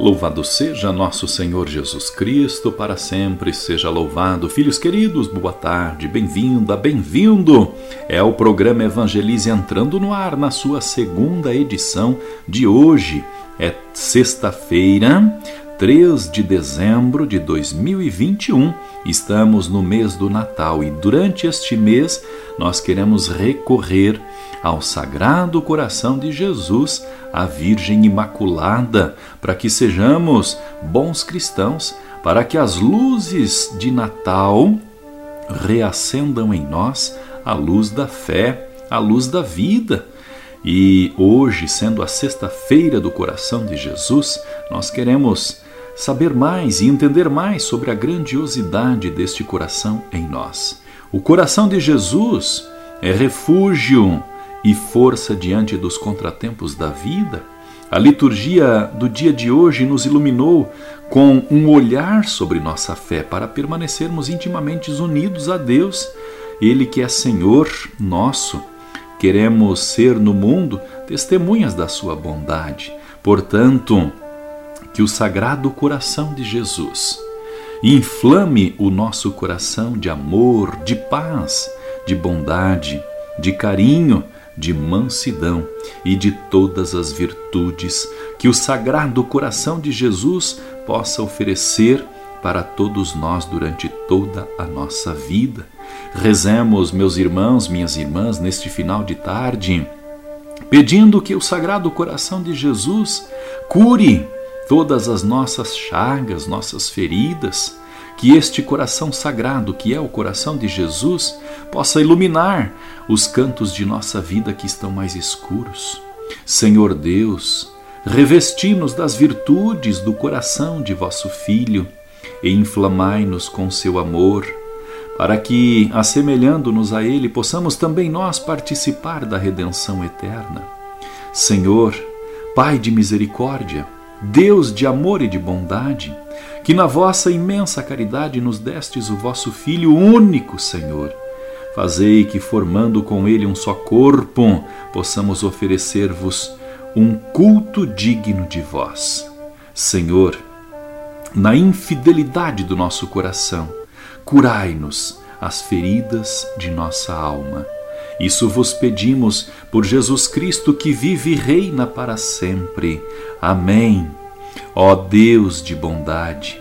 Louvado seja nosso Senhor Jesus Cristo, para sempre seja louvado. Filhos queridos, boa tarde, bem-vinda, bem-vindo. É o programa Evangelize entrando no ar na sua segunda edição de hoje. É sexta-feira, 3 de dezembro de 2021. Estamos no mês do Natal e durante este mês nós queremos recorrer ao Sagrado Coração de Jesus, a Virgem Imaculada, para que sejamos bons cristãos, para que as luzes de Natal reacendam em nós a luz da fé, a luz da vida. E hoje, sendo a sexta-feira do coração de Jesus, nós queremos saber mais e entender mais sobre a grandiosidade deste coração em nós. O coração de Jesus é refúgio e força diante dos contratempos da vida. A liturgia do dia de hoje nos iluminou com um olhar sobre nossa fé para permanecermos intimamente unidos a Deus, Ele que é Senhor nosso. Queremos ser no mundo testemunhas da Sua bondade. Portanto, que o Sagrado Coração de Jesus inflame o nosso coração de amor, de paz, de bondade, de carinho de mansidão e de todas as virtudes que o Sagrado Coração de Jesus possa oferecer para todos nós durante toda a nossa vida. Rezemos, meus irmãos, minhas irmãs, neste final de tarde, pedindo que o Sagrado Coração de Jesus cure todas as nossas chagas, nossas feridas que este coração sagrado, que é o coração de Jesus, possa iluminar os cantos de nossa vida que estão mais escuros. Senhor Deus, revesti-nos das virtudes do coração de vosso Filho e inflamai-nos com seu amor, para que, assemelhando-nos a Ele, possamos também nós participar da redenção eterna. Senhor, Pai de misericórdia, Deus de amor e de bondade, que na vossa imensa caridade nos destes o vosso Filho único, Senhor. Fazei que, formando com ele um só corpo, possamos oferecer-vos um culto digno de vós. Senhor, na infidelidade do nosso coração, curai-nos as feridas de nossa alma. Isso vos pedimos por Jesus Cristo que vive e reina para sempre. Amém. Ó Deus de bondade,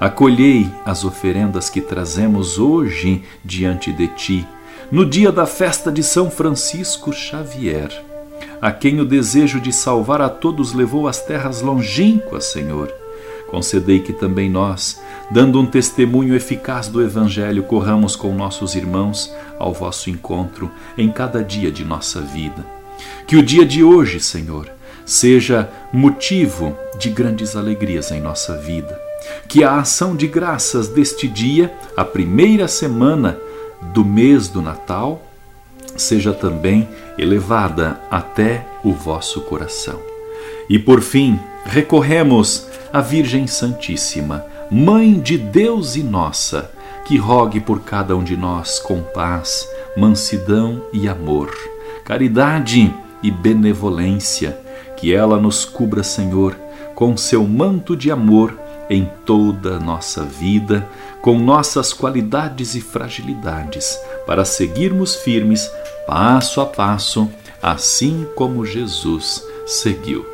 acolhei as oferendas que trazemos hoje diante de ti, no dia da festa de São Francisco Xavier, a quem o desejo de salvar a todos levou às terras longínquas, Senhor. Concedei que também nós, dando um testemunho eficaz do Evangelho, corramos com nossos irmãos ao vosso encontro em cada dia de nossa vida. Que o dia de hoje, Senhor, seja motivo de grandes alegrias em nossa vida. Que a ação de graças deste dia, a primeira semana do mês do Natal, seja também elevada até o vosso coração. E por fim, recorremos à Virgem Santíssima, Mãe de Deus e nossa, que rogue por cada um de nós com paz, mansidão e amor, caridade e benevolência que ela nos cubra, Senhor, com seu manto de amor em toda a nossa vida, com nossas qualidades e fragilidades, para seguirmos firmes, passo a passo, assim como Jesus seguiu.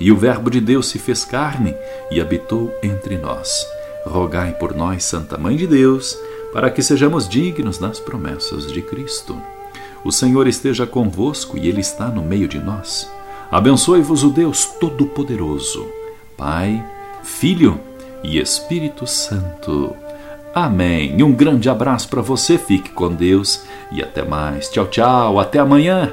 E o Verbo de Deus se fez carne e habitou entre nós. Rogai por nós, Santa Mãe de Deus, para que sejamos dignos das promessas de Cristo. O Senhor esteja convosco e Ele está no meio de nós. Abençoe-vos o Deus Todo-Poderoso, Pai, Filho e Espírito Santo. Amém. Um grande abraço para você, fique com Deus e até mais. Tchau, tchau, até amanhã.